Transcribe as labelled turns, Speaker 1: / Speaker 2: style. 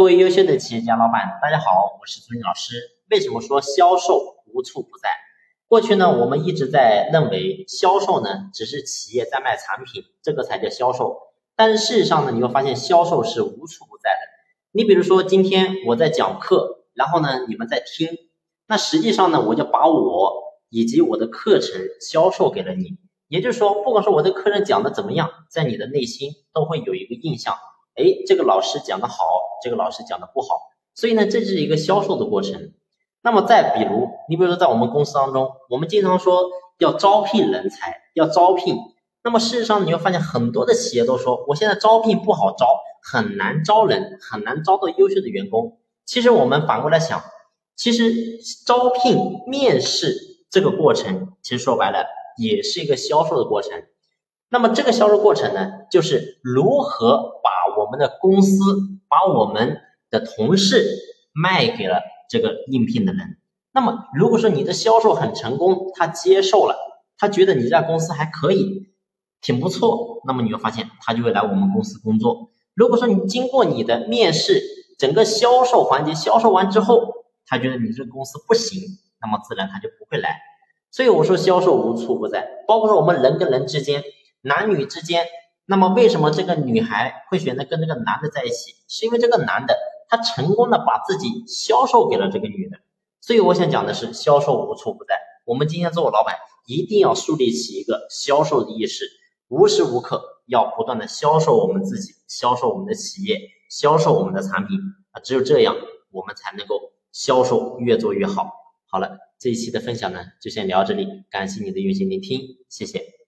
Speaker 1: 各位优秀的企业家老板，大家好，我是朱林老师。为什么说销售无处不在？过去呢，我们一直在认为销售呢只是企业在卖产品，这个才叫销售。但是事实上呢，你会发现销售是无处不在的。你比如说今天我在讲课，然后呢你们在听，那实际上呢我就把我以及我的课程销售给了你。也就是说，不管说我的课程讲的怎么样，在你的内心都会有一个印象。哎，这个老师讲的好，这个老师讲的不好，所以呢，这是一个销售的过程。那么再比如，你比如说在我们公司当中，我们经常说要招聘人才，要招聘。那么事实上，你会发现很多的企业都说，我现在招聘不好招，很难招人，很难招到优秀的员工。其实我们反过来想，其实招聘面试这个过程，其实说白了也是一个销售的过程。那么这个销售过程呢，就是如何我们的公司、把我们的同事卖给了这个应聘的人。那么如果说你的销售很成功，他接受了，他觉得你这家公司还可以，挺不错，那么你会发现他就会来我们公司工作。如果说你经过你的面试，整个销售环节销售完之后，他觉得你这个公司不行，那么自然他就不会来。所以我说销售无处不在，包括说我们人跟人之间。男女之间，那么为什么这个女孩会选择跟这个男的在一起？是因为这个男的他成功的把自己销售给了这个女的。所以我想讲的是，销售无处不在。我们今天做老板，一定要树立起一个销售的意识，无时无刻要不断的销售我们自己，销售我们的企业，销售我们的产品啊，只有这样，我们才能够销售越做越好。好了，这一期的分享呢，就先聊到这里，感谢你的用心聆听，谢谢。